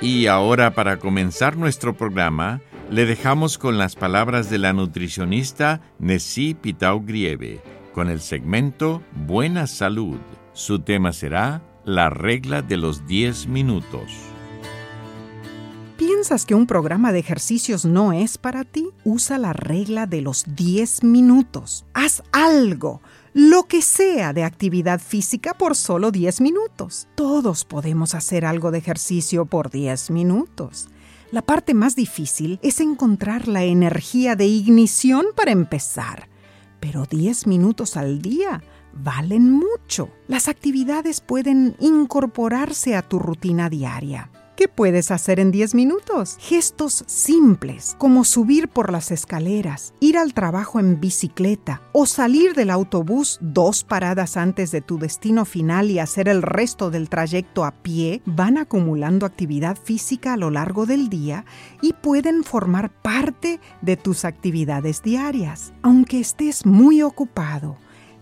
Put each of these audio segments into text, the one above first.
Y ahora para comenzar nuestro programa, le dejamos con las palabras de la nutricionista Nessie Pitau Grieve, con el segmento Buena Salud. Su tema será La regla de los 10 minutos. ¿Piensas que un programa de ejercicios no es para ti? Usa la regla de los 10 minutos. Haz algo lo que sea de actividad física por solo 10 minutos. Todos podemos hacer algo de ejercicio por 10 minutos. La parte más difícil es encontrar la energía de ignición para empezar. Pero 10 minutos al día valen mucho. Las actividades pueden incorporarse a tu rutina diaria. ¿Qué puedes hacer en 10 minutos? Gestos simples, como subir por las escaleras, ir al trabajo en bicicleta o salir del autobús dos paradas antes de tu destino final y hacer el resto del trayecto a pie, van acumulando actividad física a lo largo del día y pueden formar parte de tus actividades diarias. Aunque estés muy ocupado,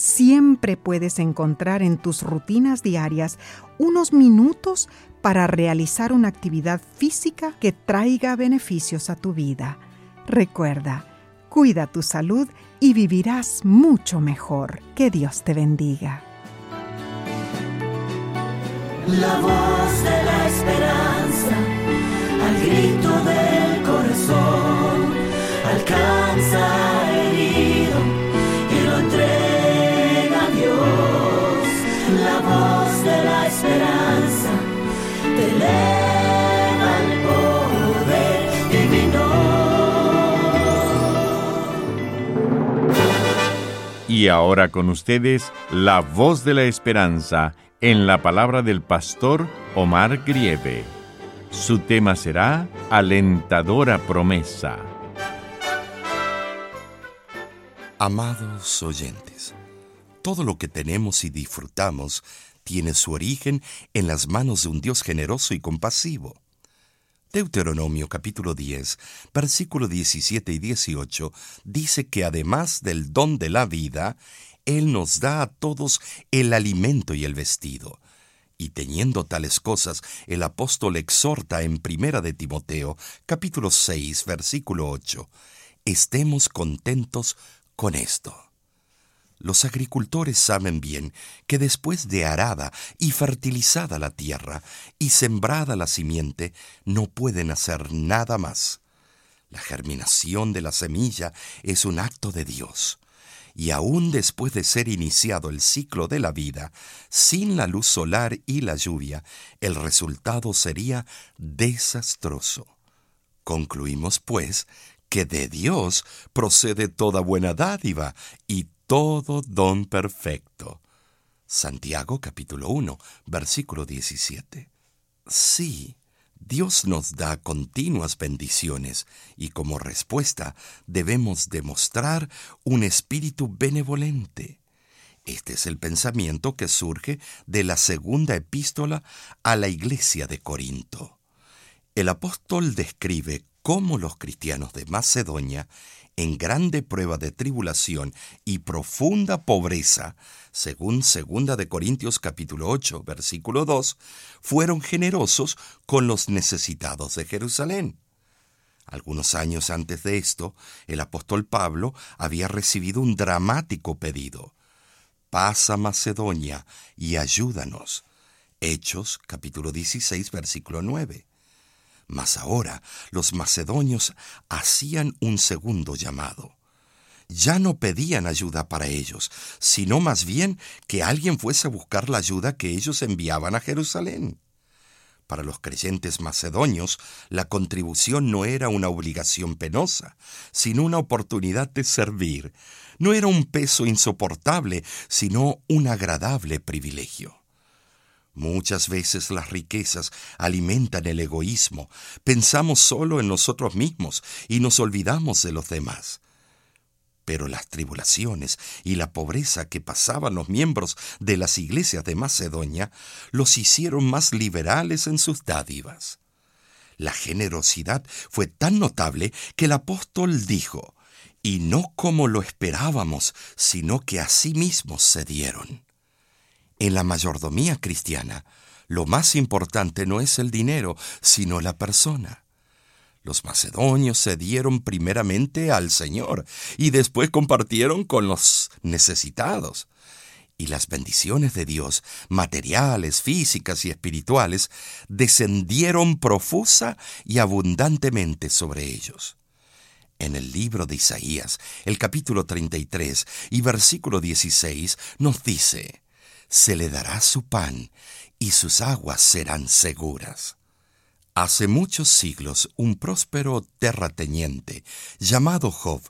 siempre puedes encontrar en tus rutinas diarias unos minutos para realizar una actividad física que traiga beneficios a tu vida. Recuerda, cuida tu salud y vivirás mucho mejor. Que Dios te bendiga. La voz de la esperanza, al grito del y ahora con ustedes, la voz de la esperanza en la palabra del pastor Omar Grieve. Su tema será Alentadora promesa. Amados oyentes, todo lo que tenemos y disfrutamos tiene su origen en las manos de un Dios generoso y compasivo. Deuteronomio capítulo 10, versículo 17 y 18 dice que además del don de la vida, Él nos da a todos el alimento y el vestido. Y teniendo tales cosas, el apóstol exhorta en Primera de Timoteo capítulo 6, versículo 8, estemos contentos con esto. Los agricultores saben bien que después de arada y fertilizada la tierra y sembrada la simiente, no pueden hacer nada más. La germinación de la semilla es un acto de Dios. Y aún después de ser iniciado el ciclo de la vida, sin la luz solar y la lluvia, el resultado sería desastroso. Concluimos, pues, que de Dios procede toda buena dádiva y todo don perfecto. Santiago capítulo 1, versículo 17. Sí, Dios nos da continuas bendiciones y como respuesta debemos demostrar un espíritu benevolente. Este es el pensamiento que surge de la segunda epístola a la iglesia de Corinto. El apóstol describe cómo los cristianos de Macedonia en grande prueba de tribulación y profunda pobreza, según 2 de Corintios capítulo 8, versículo 2, fueron generosos con los necesitados de Jerusalén. Algunos años antes de esto, el apóstol Pablo había recibido un dramático pedido. Pasa Macedonia y ayúdanos. Hechos capítulo 16 versículo 9. Mas ahora los macedonios hacían un segundo llamado. Ya no pedían ayuda para ellos, sino más bien que alguien fuese a buscar la ayuda que ellos enviaban a Jerusalén. Para los creyentes macedonios, la contribución no era una obligación penosa, sino una oportunidad de servir. No era un peso insoportable, sino un agradable privilegio. Muchas veces las riquezas alimentan el egoísmo, pensamos solo en nosotros mismos y nos olvidamos de los demás. Pero las tribulaciones y la pobreza que pasaban los miembros de las iglesias de Macedonia los hicieron más liberales en sus dádivas. La generosidad fue tan notable que el apóstol dijo, y no como lo esperábamos, sino que a sí mismos se dieron. En la mayordomía cristiana, lo más importante no es el dinero, sino la persona. Los macedonios se dieron primeramente al Señor y después compartieron con los necesitados. Y las bendiciones de Dios, materiales, físicas y espirituales, descendieron profusa y abundantemente sobre ellos. En el libro de Isaías, el capítulo 33 y versículo 16, nos dice, Se le dará su pan y sus aguas serán seguras. Hace muchos siglos, un próspero terrateniente llamado Job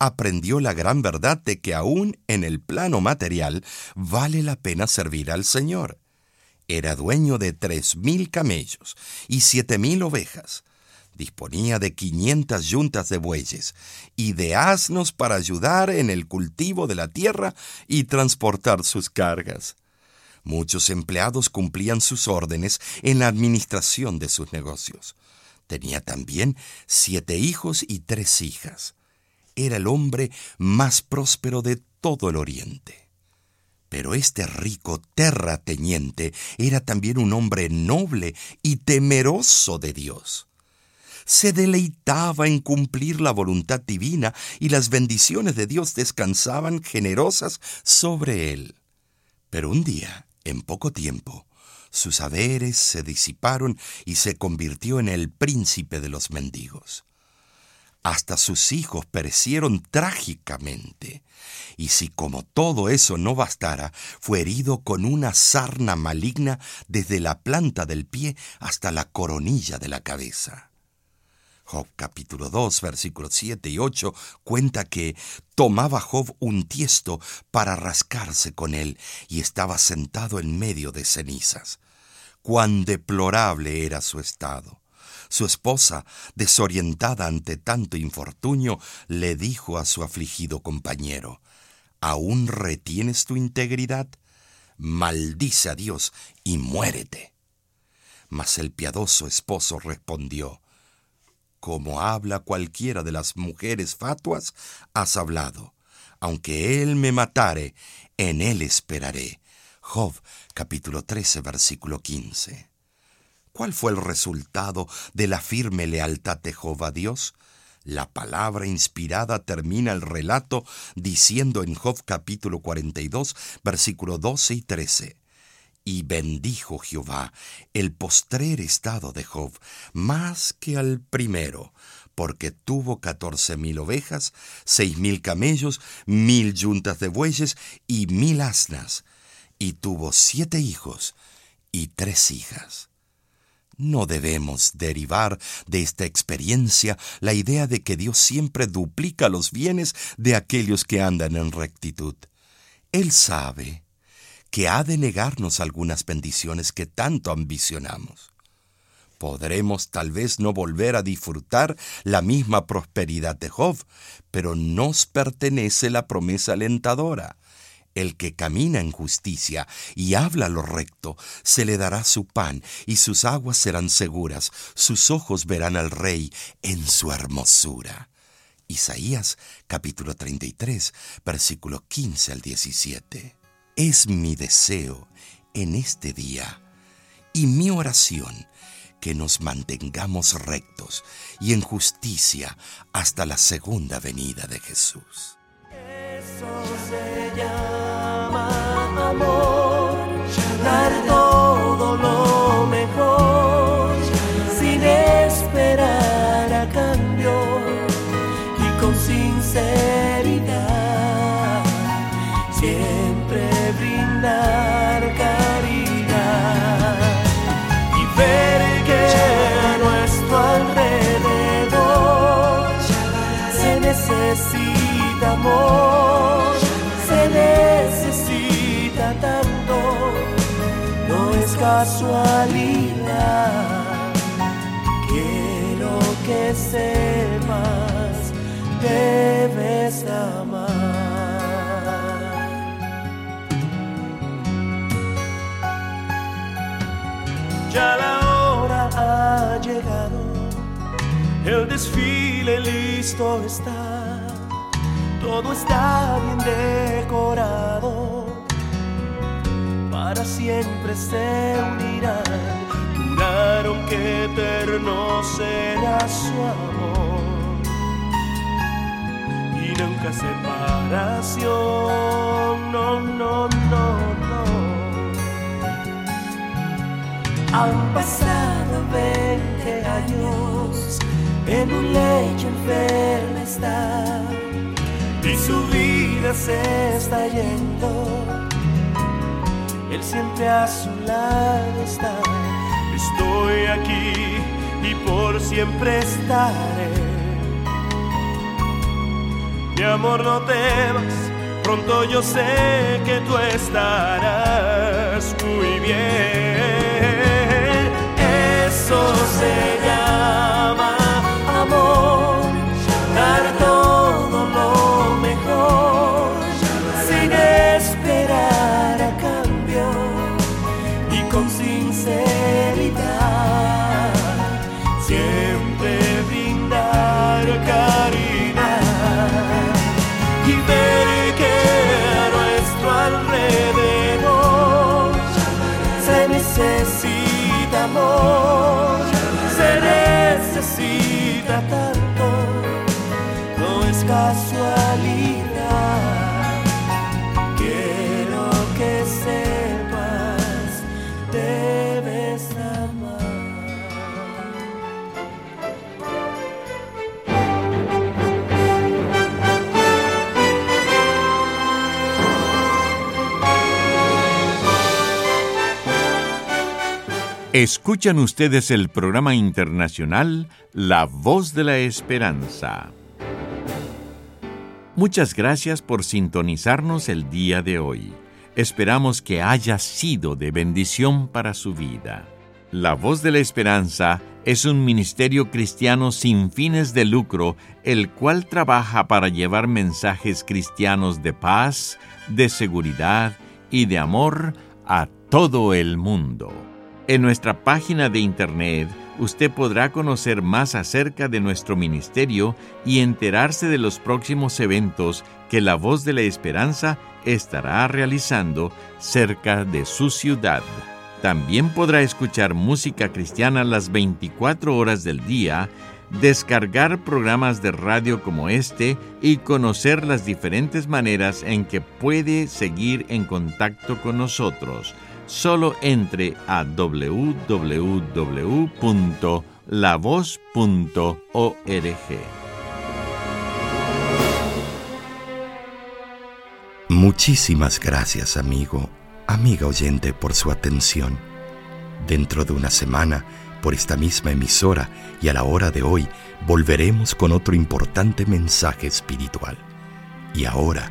aprendió la gran verdad de que aún en el plano material vale la pena servir al Señor. Era dueño de tres mil camellos y siete mil ovejas. Disponía de quinientas yuntas de bueyes y de asnos para ayudar en el cultivo de la tierra y transportar sus cargas. Muchos empleados cumplían sus órdenes en la administración de sus negocios. Tenía también siete hijos y tres hijas. Era el hombre más próspero de todo el oriente. Pero este rico terrateniente era también un hombre noble y temeroso de Dios. Se deleitaba en cumplir la voluntad divina y las bendiciones de Dios descansaban generosas sobre él. Pero un día en poco tiempo, sus haberes se disiparon y se convirtió en el príncipe de los mendigos. Hasta sus hijos perecieron trágicamente, y si como todo eso no bastara, fue herido con una sarna maligna desde la planta del pie hasta la coronilla de la cabeza. Job capítulo 2 versículos 7 y 8 cuenta que tomaba Job un tiesto para rascarse con él y estaba sentado en medio de cenizas. Cuán deplorable era su estado. Su esposa, desorientada ante tanto infortunio, le dijo a su afligido compañero, ¿Aún retienes tu integridad? Maldice a Dios y muérete. Mas el piadoso esposo respondió, como habla cualquiera de las mujeres fatuas, has hablado. Aunque él me matare, en él esperaré. Job capítulo 13 versículo 15. ¿Cuál fue el resultado de la firme lealtad de Job a Dios? La palabra inspirada termina el relato diciendo en Job capítulo 42 versículo 12 y 13. Y bendijo Jehová el postrer estado de Job más que al primero, porque tuvo catorce mil ovejas, seis mil camellos, mil yuntas de bueyes y mil asnas, y tuvo siete hijos y tres hijas. No debemos derivar de esta experiencia la idea de que Dios siempre duplica los bienes de aquellos que andan en rectitud. Él sabe que ha de negarnos algunas bendiciones que tanto ambicionamos. Podremos tal vez no volver a disfrutar la misma prosperidad de Job, pero nos pertenece la promesa alentadora. El que camina en justicia y habla lo recto, se le dará su pan y sus aguas serán seguras, sus ojos verán al rey en su hermosura. Isaías capítulo 33, versículo 15 al 17. Es mi deseo en este día y mi oración que nos mantengamos rectos y en justicia hasta la segunda venida de Jesús. Eso se llama amor, casualidad. Quiero que sepas, debes amar. Ya la hora ha llegado, el desfile listo está, todo está bien decorado, para siempre se unirán, juraron que eterno será su amor y nunca separación, no, no, no, no. Han pasado 20 años, en un lecho enferma está, y su vida se está yendo. Él siempre a su lado está. Estoy aquí y por siempre estaré. Mi amor, no temas, pronto yo sé que tú estarás muy bien. Eso con sinceridad. Siempre Escuchan ustedes el programa internacional La Voz de la Esperanza. Muchas gracias por sintonizarnos el día de hoy. Esperamos que haya sido de bendición para su vida. La Voz de la Esperanza es un ministerio cristiano sin fines de lucro, el cual trabaja para llevar mensajes cristianos de paz, de seguridad y de amor a todo el mundo. En nuestra página de internet usted podrá conocer más acerca de nuestro ministerio y enterarse de los próximos eventos que la voz de la esperanza estará realizando cerca de su ciudad. También podrá escuchar música cristiana las 24 horas del día, descargar programas de radio como este y conocer las diferentes maneras en que puede seguir en contacto con nosotros solo entre a www.lavoz.org. Muchísimas gracias, amigo, amiga oyente, por su atención. Dentro de una semana, por esta misma emisora y a la hora de hoy, volveremos con otro importante mensaje espiritual. Y ahora,